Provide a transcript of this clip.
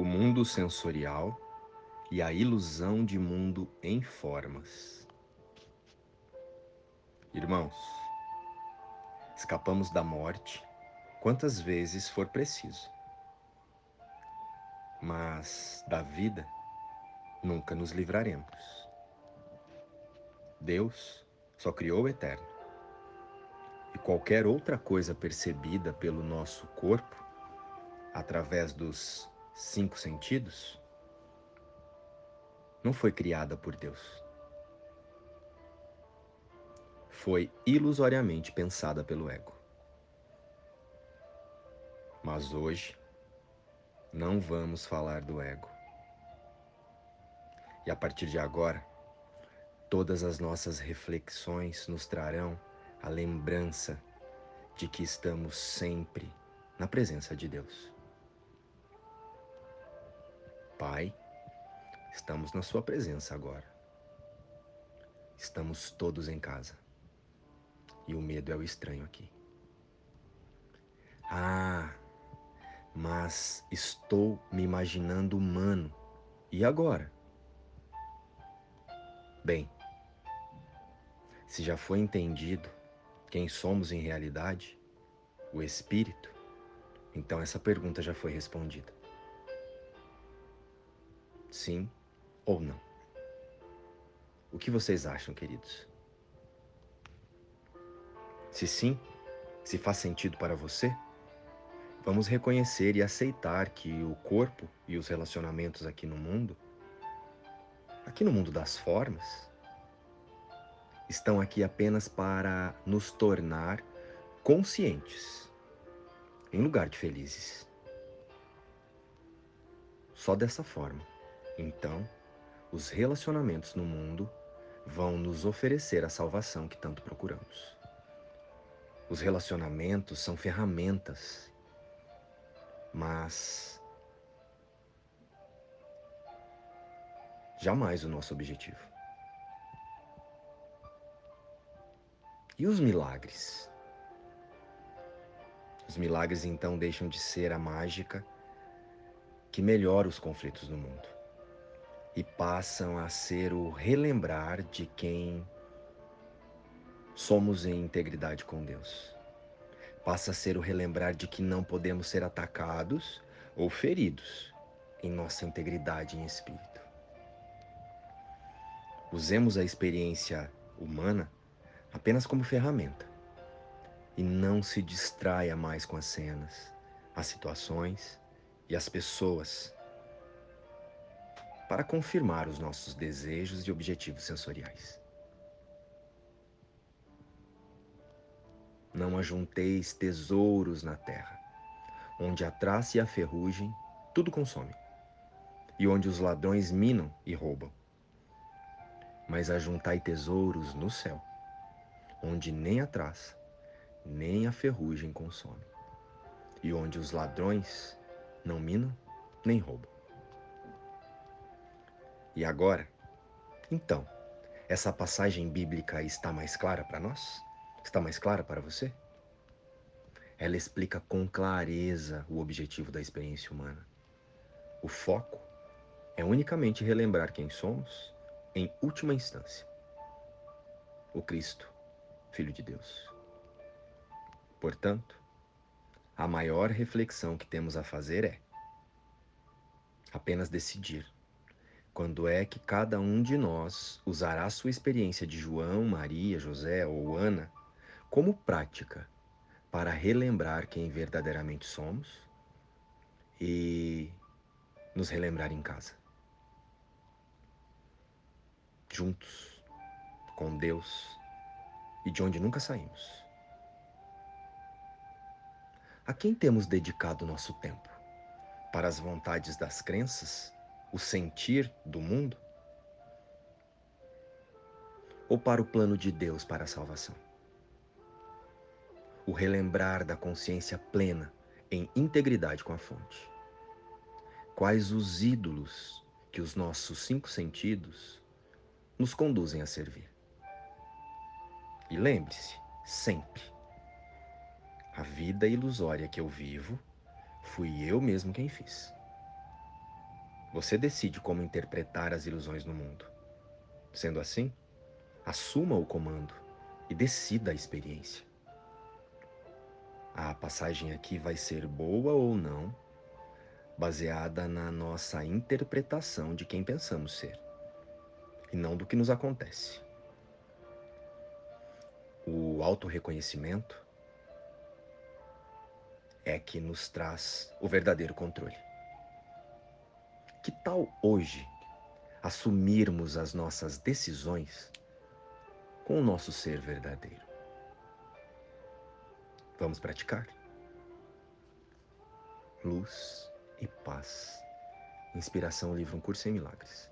o mundo sensorial e a ilusão de mundo em formas. Irmãos, escapamos da morte quantas vezes for preciso, mas da vida nunca nos livraremos. Deus só criou o eterno. E qualquer outra coisa percebida pelo nosso corpo, através dos cinco sentidos, não foi criada por Deus. Foi ilusoriamente pensada pelo ego. Mas hoje, não vamos falar do ego. E a partir de agora, todas as nossas reflexões nos trarão a lembrança de que estamos sempre na presença de Deus. Pai, estamos na Sua presença agora. Estamos todos em casa. E o medo é o estranho aqui. Ah, mas estou me imaginando humano. E agora? Bem, se já foi entendido quem somos em realidade, o Espírito, então essa pergunta já foi respondida. Sim ou não? O que vocês acham, queridos? Se sim, se faz sentido para você, vamos reconhecer e aceitar que o corpo e os relacionamentos aqui no mundo, aqui no mundo das formas, estão aqui apenas para nos tornar conscientes, em lugar de felizes. Só dessa forma, então, os relacionamentos no mundo vão nos oferecer a salvação que tanto procuramos. Os relacionamentos são ferramentas, mas jamais o nosso objetivo. E os milagres? Os milagres então deixam de ser a mágica que melhora os conflitos no mundo e passam a ser o relembrar de quem somos em integridade com Deus. Passa a ser o relembrar de que não podemos ser atacados ou feridos em nossa integridade em espírito. Usemos a experiência humana apenas como ferramenta. E não se distraia mais com as cenas, as situações e as pessoas para confirmar os nossos desejos e objetivos sensoriais. Não ajunteis tesouros na terra, onde a traça e a ferrugem tudo consome, e onde os ladrões minam e roubam. Mas ajuntai tesouros no céu, onde nem a traça, nem a ferrugem consome, e onde os ladrões não minam nem roubam. E agora? Então, essa passagem bíblica está mais clara para nós? Está mais clara para você? Ela explica com clareza o objetivo da experiência humana. O foco é unicamente relembrar quem somos em última instância. O Cristo Filho de Deus. Portanto, a maior reflexão que temos a fazer é apenas decidir quando é que cada um de nós usará sua experiência de João, Maria, José ou Ana como prática para relembrar quem verdadeiramente somos e nos relembrar em casa. Juntos, com Deus e de onde nunca saímos. A quem temos dedicado nosso tempo? Para as vontades das crenças, o sentir do mundo? Ou para o plano de Deus para a salvação? O relembrar da consciência plena em integridade com a fonte. Quais os ídolos que os nossos cinco sentidos nos conduzem a servir? E lembre-se, sempre, a vida ilusória que eu vivo, fui eu mesmo quem fiz. Você decide como interpretar as ilusões no mundo. Sendo assim, assuma o comando e decida a experiência. A passagem aqui vai ser boa ou não, baseada na nossa interpretação de quem pensamos ser, e não do que nos acontece. O autorreconhecimento é que nos traz o verdadeiro controle. Tal hoje assumirmos as nossas decisões com o nosso ser verdadeiro? Vamos praticar? Luz e paz. Inspiração, livro Um Curso em Milagres.